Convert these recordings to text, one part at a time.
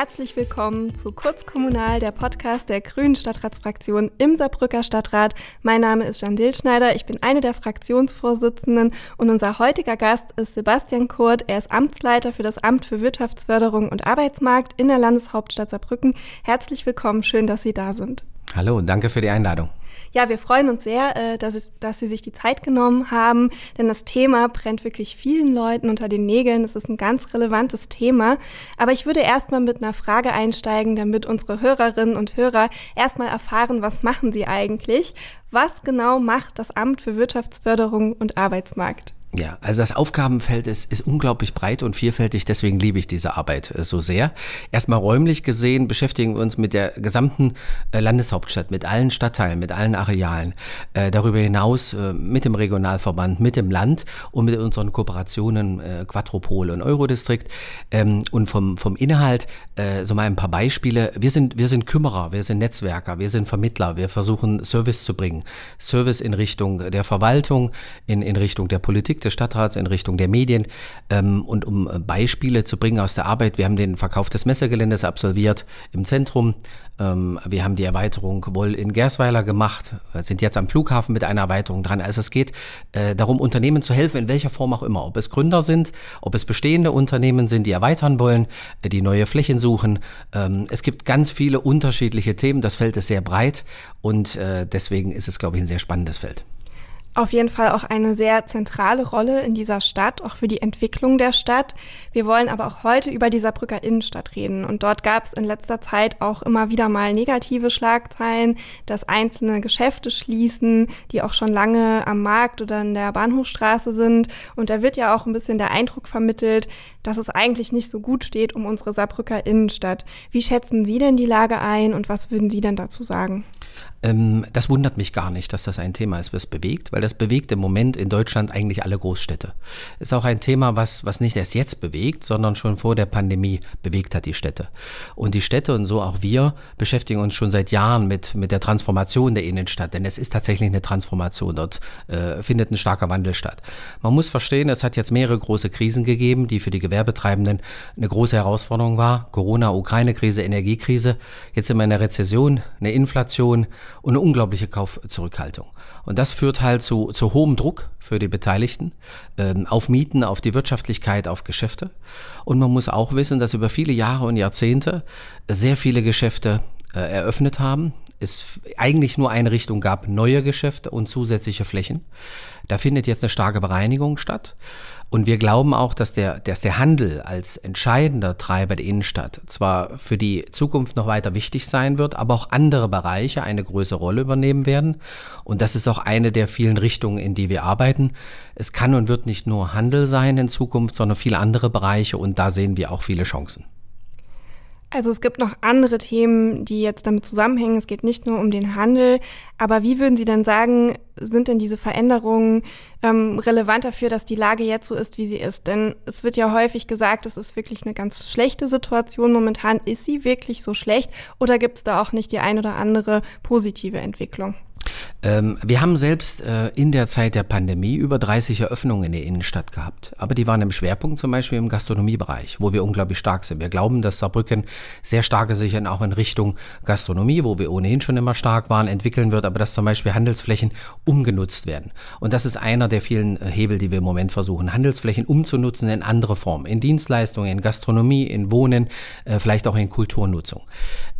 Herzlich willkommen zu Kurzkommunal, der Podcast der Grünen Stadtratsfraktion im Saarbrücker Stadtrat. Mein Name ist Jan Dillschneider, ich bin eine der Fraktionsvorsitzenden und unser heutiger Gast ist Sebastian Kurt. Er ist Amtsleiter für das Amt für Wirtschaftsförderung und Arbeitsmarkt in der Landeshauptstadt Saarbrücken. Herzlich willkommen, schön, dass Sie da sind. Hallo danke für die Einladung. Ja, wir freuen uns sehr, äh, dass, es, dass Sie sich die Zeit genommen haben, denn das Thema brennt wirklich vielen Leuten unter den Nägeln. Es ist ein ganz relevantes Thema. Aber ich würde erstmal mit einer Frage einsteigen, damit unsere Hörerinnen und Hörer erstmal erfahren, was machen Sie eigentlich? Was genau macht das Amt für Wirtschaftsförderung und Arbeitsmarkt? Ja, also das Aufgabenfeld ist, ist unglaublich breit und vielfältig, deswegen liebe ich diese Arbeit äh, so sehr. Erstmal räumlich gesehen beschäftigen wir uns mit der gesamten äh, Landeshauptstadt, mit allen Stadtteilen, mit allen Arealen. Äh, darüber hinaus mit dem Regionalverband, mit dem Land und mit unseren Kooperationen äh, Quadropol und Eurodistrikt. Ähm, und vom, vom Inhalt, so mal ein paar Beispiele. Wir sind, wir sind Kümmerer, wir sind Netzwerker, wir sind Vermittler, wir versuchen Service zu bringen. Service in Richtung der Verwaltung, in, in Richtung der Politik Politik des Stadtrats in Richtung der Medien. Ähm, und um äh, Beispiele zu bringen aus der Arbeit, wir haben den Verkauf des Messegeländes absolviert im Zentrum. Ähm, wir haben die Erweiterung wohl in Gersweiler gemacht, sind jetzt am Flughafen mit einer Erweiterung dran. Also es geht äh, darum, Unternehmen zu helfen, in welcher Form auch immer. Ob es Gründer sind, ob es bestehende Unternehmen sind, die erweitern wollen, äh, die neue Flächen suchen. Ähm, es gibt ganz viele unterschiedliche Themen. Das Feld ist sehr breit und deswegen ist es, glaube ich, ein sehr spannendes Feld auf jeden Fall auch eine sehr zentrale Rolle in dieser Stadt, auch für die Entwicklung der Stadt. Wir wollen aber auch heute über die Saarbrücker Innenstadt reden. Und dort gab es in letzter Zeit auch immer wieder mal negative Schlagzeilen, dass einzelne Geschäfte schließen, die auch schon lange am Markt oder in der Bahnhofstraße sind. Und da wird ja auch ein bisschen der Eindruck vermittelt, dass es eigentlich nicht so gut steht um unsere Saarbrücker Innenstadt. Wie schätzen Sie denn die Lage ein und was würden Sie denn dazu sagen? Ähm, das wundert mich gar nicht, dass das ein Thema ist, was bewegt, weil das bewegt im Moment in Deutschland eigentlich alle Großstädte. Ist auch ein Thema, was, was nicht erst jetzt bewegt, sondern schon vor der Pandemie bewegt hat die Städte. Und die Städte und so auch wir beschäftigen uns schon seit Jahren mit, mit der Transformation der Innenstadt, denn es ist tatsächlich eine Transformation. Dort äh, findet ein starker Wandel statt. Man muss verstehen, es hat jetzt mehrere große Krisen gegeben, die für die Gewerbetreibenden eine große Herausforderung war. Corona, Ukraine-Krise, Energiekrise. Jetzt sind wir in einer Rezession, eine Inflation und eine unglaubliche Kaufzurückhaltung. Und das führt halt zu, zu hohem Druck für die Beteiligten ähm, auf Mieten, auf die Wirtschaftlichkeit, auf Geschäfte. Und man muss auch wissen, dass über viele Jahre und Jahrzehnte sehr viele Geschäfte äh, eröffnet haben, es eigentlich nur eine Richtung gab, neue Geschäfte und zusätzliche Flächen. Da findet jetzt eine starke Bereinigung statt. Und wir glauben auch, dass der, dass der Handel als entscheidender Treiber der Innenstadt zwar für die Zukunft noch weiter wichtig sein wird, aber auch andere Bereiche eine größere Rolle übernehmen werden. Und das ist auch eine der vielen Richtungen, in die wir arbeiten. Es kann und wird nicht nur Handel sein in Zukunft, sondern viele andere Bereiche und da sehen wir auch viele Chancen. Also es gibt noch andere Themen, die jetzt damit zusammenhängen. Es geht nicht nur um den Handel. Aber wie würden Sie denn sagen, sind denn diese Veränderungen ähm, relevant dafür, dass die Lage jetzt so ist, wie sie ist? Denn es wird ja häufig gesagt, es ist wirklich eine ganz schlechte Situation momentan. Ist sie wirklich so schlecht oder gibt es da auch nicht die ein oder andere positive Entwicklung? Ähm, wir haben selbst äh, in der Zeit der Pandemie über 30 Eröffnungen in der Innenstadt gehabt. Aber die waren im Schwerpunkt zum Beispiel im Gastronomiebereich, wo wir unglaublich stark sind. Wir glauben, dass Saarbrücken sehr starke sich auch in Richtung Gastronomie, wo wir ohnehin schon immer stark waren, entwickeln wird, aber dass zum Beispiel Handelsflächen umgenutzt werden. Und das ist einer der vielen äh, Hebel, die wir im Moment versuchen, Handelsflächen umzunutzen in andere Formen, in Dienstleistungen, in Gastronomie, in Wohnen, äh, vielleicht auch in Kulturnutzung.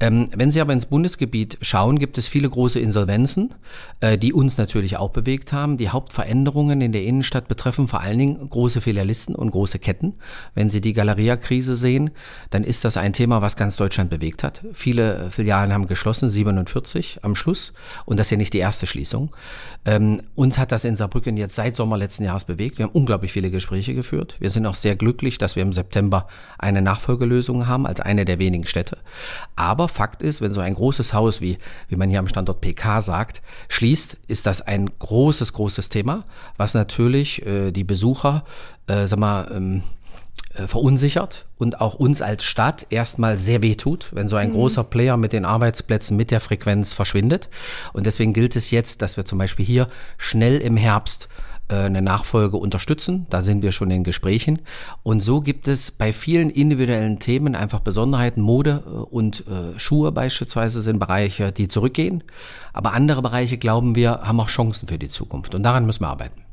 Ähm, wenn Sie aber ins Bundesgebiet schauen, gibt es viele große Insolvenzen äh, die uns natürlich auch bewegt haben. Die Hauptveränderungen in der Innenstadt betreffen vor allen Dingen große Filialisten und große Ketten. Wenn Sie die Galeria-Krise sehen, dann ist das ein Thema, was ganz Deutschland bewegt hat. Viele Filialen haben geschlossen, 47 am Schluss. Und das ist ja nicht die erste Schließung. Ähm, uns hat das in Saarbrücken jetzt seit Sommer letzten Jahres bewegt. Wir haben unglaublich viele Gespräche geführt. Wir sind auch sehr glücklich, dass wir im September eine Nachfolgelösung haben als eine der wenigen Städte. Aber Fakt ist, wenn so ein großes Haus wie, wie man hier am Standort PK sagt, schließt, ist das ein großes, großes Thema, was natürlich äh, die Besucher, äh, sag mal, ähm, äh, verunsichert und auch uns als Stadt erstmal sehr weh tut, wenn so ein mhm. großer Player mit den Arbeitsplätzen, mit der Frequenz verschwindet. Und deswegen gilt es jetzt, dass wir zum Beispiel hier schnell im Herbst eine Nachfolge unterstützen. Da sind wir schon in Gesprächen. Und so gibt es bei vielen individuellen Themen einfach Besonderheiten. Mode äh, und äh, Schuhe beispielsweise sind Bereiche, die zurückgehen. Aber andere Bereiche, glauben wir, haben auch Chancen für die Zukunft. Und daran müssen wir arbeiten.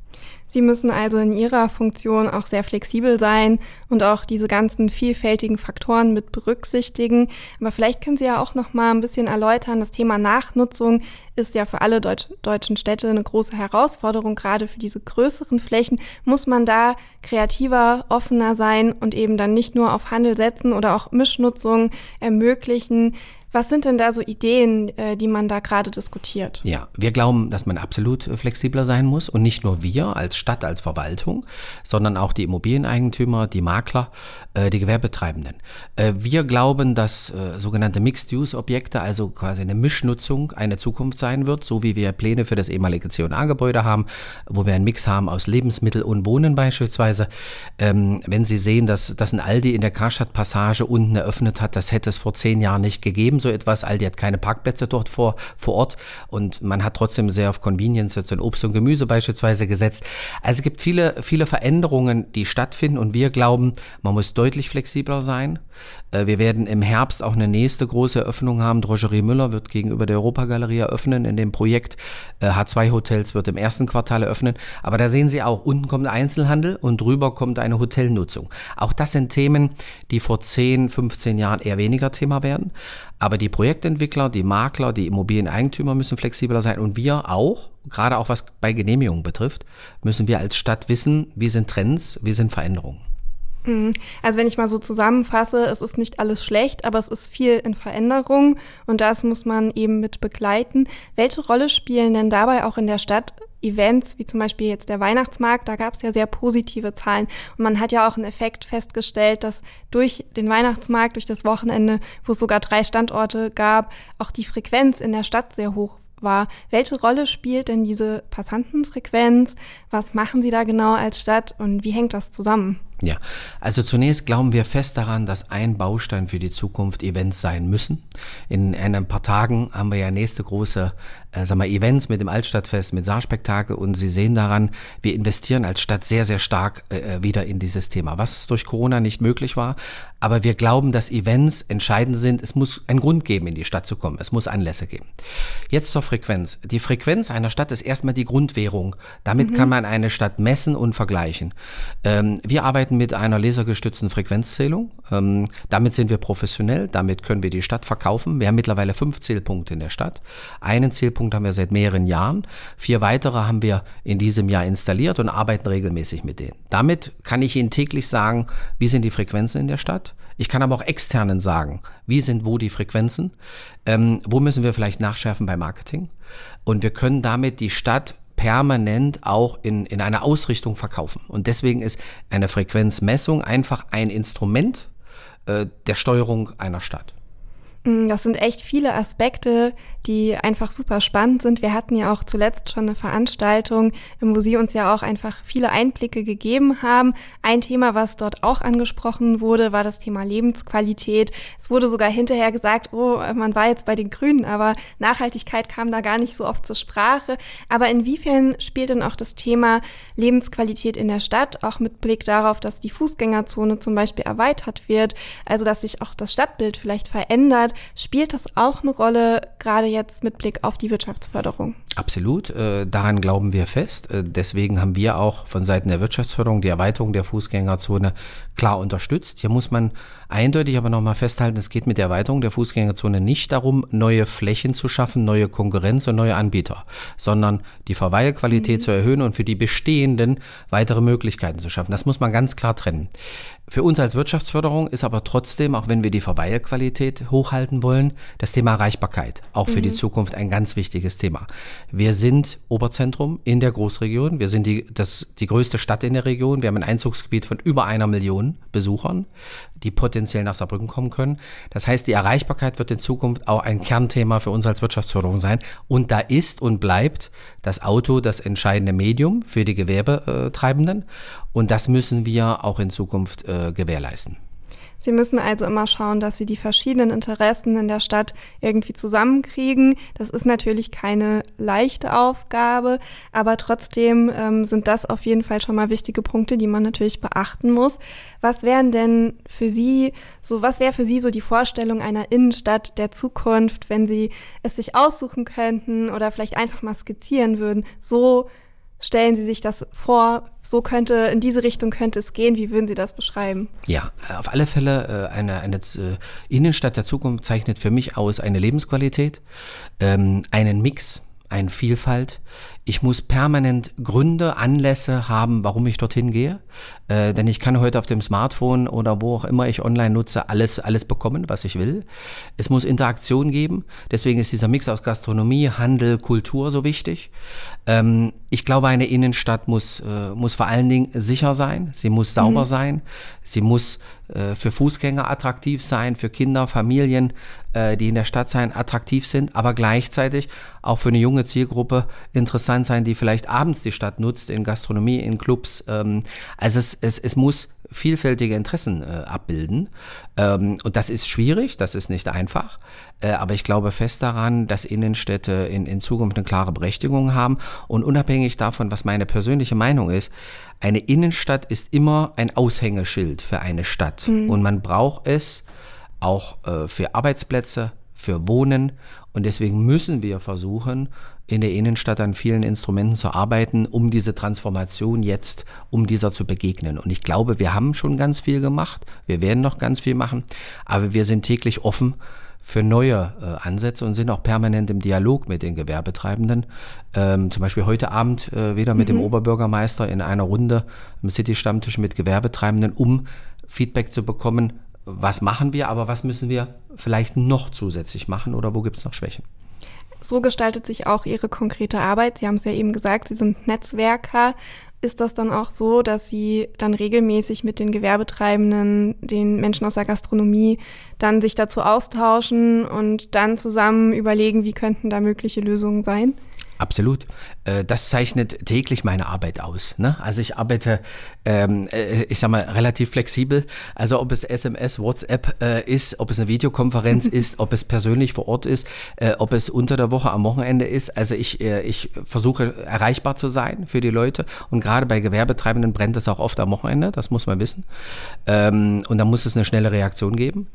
Sie müssen also in Ihrer Funktion auch sehr flexibel sein und auch diese ganzen vielfältigen Faktoren mit berücksichtigen. Aber vielleicht können Sie ja auch noch mal ein bisschen erläutern. Das Thema Nachnutzung ist ja für alle Deutsch deutschen Städte eine große Herausforderung. Gerade für diese größeren Flächen muss man da kreativer, offener sein und eben dann nicht nur auf Handel setzen oder auch Mischnutzung ermöglichen. Was sind denn da so Ideen, äh, die man da gerade diskutiert? Ja, wir glauben, dass man absolut äh, flexibler sein muss und nicht nur wir als Stadt, als Verwaltung, sondern auch die Immobilieneigentümer, die Makler, äh, die Gewerbetreibenden. Wir glauben, dass sogenannte Mixed-Use-Objekte, also quasi eine Mischnutzung, eine Zukunft sein wird, so wie wir Pläne für das ehemalige C&A-Gebäude haben, wo wir einen Mix haben aus Lebensmittel und Wohnen beispielsweise. Ähm, wenn Sie sehen, dass, dass ein Aldi in der Karstadt-Passage unten eröffnet hat, das hätte es vor zehn Jahren nicht gegeben so etwas. Aldi hat keine Parkplätze dort vor, vor Ort und man hat trotzdem sehr auf Convenience, jetzt in Obst und Gemüse beispielsweise gesetzt. Also es gibt viele, viele Veränderungen, die stattfinden und wir glauben, man muss deutlich flexibler sein. Äh, wir werden im Herbst auch eine nächste große Eröffnung haben. Drogerie Müller wird gegenüber der Europagalerie eröffnen in dem Projekt. H2 äh, Hotels wird im ersten Quartal eröffnen. Aber da sehen Sie auch, unten kommt Einzelhandel und drüber kommt eine Hotelnutzung. Auch das sind Themen, die vor 10, 15 Jahren eher weniger Thema werden. Aber die Projektentwickler, die Makler, die Immobilieneigentümer müssen flexibler sein und wir auch, gerade auch was bei Genehmigungen betrifft, müssen wir als Stadt wissen, wie sind Trends, wie sind Veränderungen. Mhm. Also wenn ich mal so zusammenfasse, es ist nicht alles schlecht, aber es ist viel in Veränderung und das muss man eben mit begleiten. Welche Rolle spielen denn dabei auch in der Stadt Events, wie zum Beispiel jetzt der Weihnachtsmarkt? Da gab es ja sehr positive Zahlen und man hat ja auch einen Effekt festgestellt, dass durch den Weihnachtsmarkt, durch das Wochenende, wo es sogar drei Standorte gab, auch die Frequenz in der Stadt sehr hoch war. Welche Rolle spielt denn diese Passantenfrequenz? Was machen Sie da genau als Stadt und wie hängt das zusammen? Ja, also zunächst glauben wir fest daran, dass ein Baustein für die Zukunft Events sein müssen. In, ein paar Tagen haben wir ja nächste große äh, sagen wir, Events mit dem Altstadtfest, mit Saarspektakel und Sie sehen daran, wir investieren als Stadt sehr, sehr stark äh, äh, wieder in dieses Thema, was durch Corona nicht möglich war. Aber wir glauben, dass Events entscheidend sind. Es muss einen Grund geben, in die Stadt zu kommen. Es muss Anlässe geben. Jetzt zur Frequenz. Die Frequenz einer Stadt ist erstmal die Grundwährung. Damit mhm. kann man eine Stadt messen und vergleichen. Ähm, wir arbeiten mit einer lasergestützten Frequenzzählung. Ähm, damit sind wir professionell. Damit können wir die Stadt verkaufen. Wir haben mittlerweile fünf Zählpunkte in der Stadt. Einen Zählpunkt Punkt haben wir seit mehreren Jahren. Vier weitere haben wir in diesem Jahr installiert und arbeiten regelmäßig mit denen. Damit kann ich Ihnen täglich sagen, wie sind die Frequenzen in der Stadt. Ich kann aber auch externen sagen, wie sind wo die Frequenzen, ähm, wo müssen wir vielleicht nachschärfen beim Marketing. Und wir können damit die Stadt permanent auch in, in einer Ausrichtung verkaufen. Und deswegen ist eine Frequenzmessung einfach ein Instrument äh, der Steuerung einer Stadt. Das sind echt viele Aspekte, die einfach super spannend sind. Wir hatten ja auch zuletzt schon eine Veranstaltung, wo Sie uns ja auch einfach viele Einblicke gegeben haben. Ein Thema, was dort auch angesprochen wurde, war das Thema Lebensqualität. Es wurde sogar hinterher gesagt, oh, man war jetzt bei den Grünen, aber Nachhaltigkeit kam da gar nicht so oft zur Sprache. Aber inwiefern spielt denn auch das Thema Lebensqualität in der Stadt, auch mit Blick darauf, dass die Fußgängerzone zum Beispiel erweitert wird, also dass sich auch das Stadtbild vielleicht verändert, spielt das auch eine Rolle, gerade jetzt mit Blick auf die Wirtschaftsförderung? Absolut, äh, daran glauben wir fest. Äh, deswegen haben wir auch von Seiten der Wirtschaftsförderung die Erweiterung der Fußgängerzone klar unterstützt. Hier muss man eindeutig aber nochmal festhalten, es geht mit der Erweiterung der Fußgängerzone nicht darum, neue Flächen zu schaffen, neue Konkurrenz und neue Anbieter, sondern die Verweilqualität mhm. zu erhöhen und für die bestehenden weitere Möglichkeiten zu schaffen. Das muss man ganz klar trennen. Für uns als Wirtschaftsförderung ist aber trotzdem, auch wenn wir die Verweilqualität hochhalten wollen, das Thema Erreichbarkeit auch für mhm. die Zukunft ein ganz wichtiges Thema. Wir sind Oberzentrum in der Großregion. Wir sind die, das, die größte Stadt in der Region. Wir haben ein Einzugsgebiet von über einer Million Besuchern, die potenziell nach Saarbrücken kommen können. Das heißt, die Erreichbarkeit wird in Zukunft auch ein Kernthema für uns als Wirtschaftsförderung sein. Und da ist und bleibt das Auto das entscheidende Medium für die Gewerbetreibenden. Und das müssen wir auch in Zukunft äh, gewährleisten. Sie müssen also immer schauen, dass Sie die verschiedenen Interessen in der Stadt irgendwie zusammenkriegen. Das ist natürlich keine leichte Aufgabe, aber trotzdem ähm, sind das auf jeden Fall schon mal wichtige Punkte, die man natürlich beachten muss. Was wären denn für Sie so, was wäre für Sie so die Vorstellung einer Innenstadt der Zukunft, wenn Sie es sich aussuchen könnten oder vielleicht einfach mal skizzieren würden? So stellen Sie sich das vor, so könnte, in diese Richtung könnte es gehen. Wie würden Sie das beschreiben? Ja, auf alle Fälle, äh, eine, eine äh, Innenstadt der Zukunft zeichnet für mich aus eine Lebensqualität, ähm, einen Mix, eine Vielfalt. Ich muss permanent Gründe, Anlässe haben, warum ich dorthin gehe. Äh, denn ich kann heute auf dem Smartphone oder wo auch immer ich online nutze, alles, alles bekommen, was ich will. Es muss Interaktion geben. Deswegen ist dieser Mix aus Gastronomie, Handel, Kultur so wichtig. Ähm, ich glaube, eine Innenstadt muss, äh, muss vor allen Dingen sicher sein. Sie muss sauber mhm. sein. Sie muss äh, für Fußgänger attraktiv sein, für Kinder, Familien, äh, die in der Stadt sein, attraktiv sind, aber gleichzeitig auch für eine junge Zielgruppe interessant sein, die vielleicht abends die Stadt nutzt, in Gastronomie, in Clubs. Ähm, also es, es, es muss vielfältige Interessen äh, abbilden. Ähm, und das ist schwierig, das ist nicht einfach. Äh, aber ich glaube fest daran, dass Innenstädte in, in Zukunft eine klare Berechtigung haben. Und unabhängig davon, was meine persönliche Meinung ist, eine Innenstadt ist immer ein Aushängeschild für eine Stadt. Mhm. Und man braucht es auch äh, für Arbeitsplätze, für Wohnen. Und deswegen müssen wir versuchen, in der Innenstadt an vielen Instrumenten zu arbeiten, um diese Transformation jetzt, um dieser zu begegnen. Und ich glaube, wir haben schon ganz viel gemacht. Wir werden noch ganz viel machen. Aber wir sind täglich offen für neue äh, Ansätze und sind auch permanent im Dialog mit den Gewerbetreibenden. Ähm, zum Beispiel heute Abend äh, wieder mit mhm. dem Oberbürgermeister in einer Runde im City-Stammtisch mit Gewerbetreibenden, um Feedback zu bekommen, was machen wir, aber was müssen wir vielleicht noch zusätzlich machen oder wo gibt es noch Schwächen. So gestaltet sich auch Ihre konkrete Arbeit. Sie haben es ja eben gesagt, Sie sind Netzwerker. Ist das dann auch so, dass Sie dann regelmäßig mit den Gewerbetreibenden, den Menschen aus der Gastronomie, dann sich dazu austauschen und dann zusammen überlegen, wie könnten da mögliche Lösungen sein? Absolut. Äh, das zeichnet täglich meine Arbeit aus. Ne? Also ich arbeite, ähm, äh, ich sag mal, relativ flexibel. Also ob es SMS, WhatsApp äh, ist, ob es eine Videokonferenz ist, ob es persönlich vor Ort ist, ob es unter der Woche am Wochenende ist. Also ich, ich versuche erreichbar zu sein für die Leute. Und gerade bei Gewerbetreibenden brennt es auch oft am Wochenende, das muss man wissen. Ähm, und da muss es eine schnelle Reaktion geben.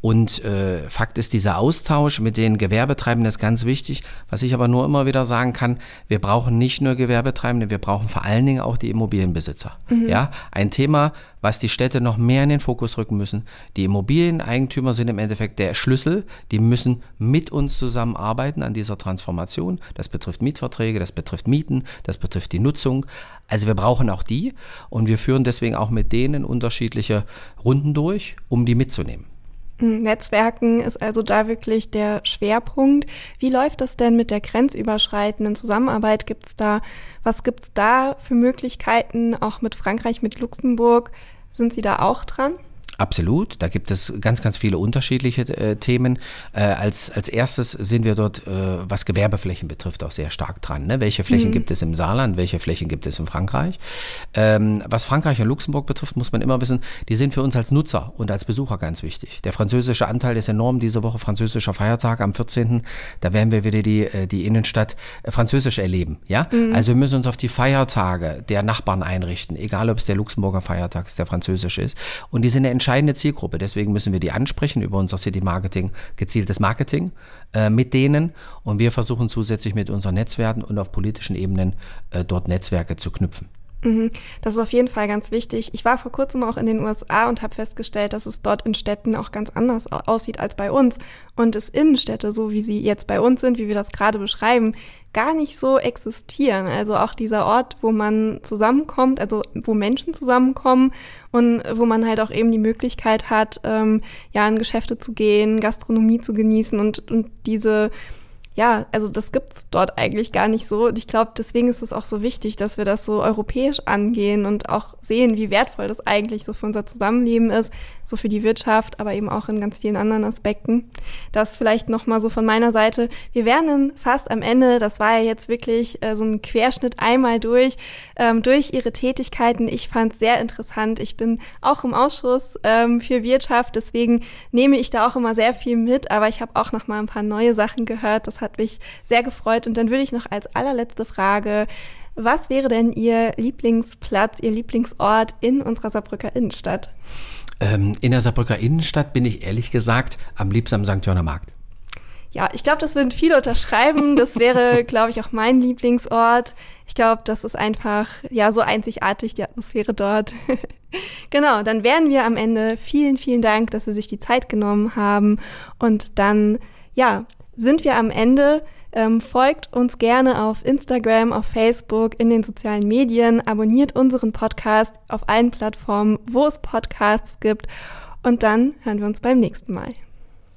Und Fakt ist, dieser Austausch mit den Gewerbetreibenden ist ganz wichtig. Was ich aber nur immer wieder sagen sagen kann, wir brauchen nicht nur Gewerbetreibende, wir brauchen vor allen Dingen auch die Immobilienbesitzer. Mhm. Ja, ein Thema, was die Städte noch mehr in den Fokus rücken müssen. Die Immobilieneigentümer sind im Endeffekt der Schlüssel. Die müssen mit uns zusammenarbeiten an dieser Transformation. Das betrifft Mietverträge, das betrifft Mieten, das betrifft die Nutzung. Also wir brauchen auch die und wir führen deswegen auch mit denen unterschiedliche Runden durch, um die mitzunehmen. Netzwerken ist also da wirklich der Schwerpunkt. Wie läuft das denn mit der grenzüberschreitenden Zusammenarbeit? Gibt's da, was gibt's da für Möglichkeiten, auch mit Frankreich, mit Luxemburg? Sind Sie da auch dran? Absolut, da gibt es ganz, ganz viele unterschiedliche äh, Themen. Äh, als, als erstes sind wir dort, äh, was Gewerbeflächen betrifft, auch sehr stark dran. Ne? Welche Flächen mhm. gibt es im Saarland, welche Flächen gibt es in Frankreich? Ähm, was Frankreich und Luxemburg betrifft, muss man immer wissen, die sind für uns als Nutzer und als Besucher ganz wichtig. Der französische Anteil ist enorm. Diese Woche französischer Feiertag am 14. Da werden wir wieder die, äh, die Innenstadt äh, französisch erleben. Ja? Mhm. Also wir müssen uns auf die Feiertage der Nachbarn einrichten, egal ob es der Luxemburger Feiertag ist, der französische ist. Und die sind eine entscheidende Zielgruppe. Deswegen müssen wir die ansprechen über unser City Marketing, gezieltes Marketing äh, mit denen. Und wir versuchen zusätzlich mit unseren Netzwerken und auf politischen Ebenen äh, dort Netzwerke zu knüpfen. Mhm. Das ist auf jeden Fall ganz wichtig. Ich war vor kurzem auch in den USA und habe festgestellt, dass es dort in Städten auch ganz anders aussieht als bei uns. Und es Innenstädte, so wie sie jetzt bei uns sind, wie wir das gerade beschreiben, gar nicht so existieren. Also auch dieser Ort, wo man zusammenkommt, also wo Menschen zusammenkommen und wo man halt auch eben die Möglichkeit hat, ähm, ja, in Geschäfte zu gehen, Gastronomie zu genießen und, und diese ja, also das gibt's dort eigentlich gar nicht so. Und ich glaube, deswegen ist es auch so wichtig, dass wir das so europäisch angehen und auch sehen, wie wertvoll das eigentlich so für unser Zusammenleben ist, so für die Wirtschaft, aber eben auch in ganz vielen anderen Aspekten. Das vielleicht nochmal so von meiner Seite. Wir wären fast am Ende. Das war ja jetzt wirklich äh, so ein Querschnitt einmal durch, ähm, durch Ihre Tätigkeiten. Ich fand es sehr interessant. Ich bin auch im Ausschuss ähm, für Wirtschaft, deswegen nehme ich da auch immer sehr viel mit, aber ich habe auch noch mal ein paar neue Sachen gehört. Das hat mich sehr gefreut. Und dann würde ich noch als allerletzte Frage was wäre denn Ihr Lieblingsplatz, Ihr Lieblingsort in unserer Saarbrücker Innenstadt? Ähm, in der Saarbrücker Innenstadt bin ich ehrlich gesagt am liebsten am St. Johanner Markt. Ja, ich glaube, das würden viele unterschreiben. Das wäre, glaube ich, auch mein Lieblingsort. Ich glaube, das ist einfach ja so einzigartig, die Atmosphäre dort. genau, dann wären wir am Ende. Vielen, vielen Dank, dass Sie sich die Zeit genommen haben. Und dann, ja, sind wir am Ende. Ähm, folgt uns gerne auf Instagram, auf Facebook, in den sozialen Medien, abonniert unseren Podcast auf allen Plattformen, wo es Podcasts gibt. Und dann hören wir uns beim nächsten Mal.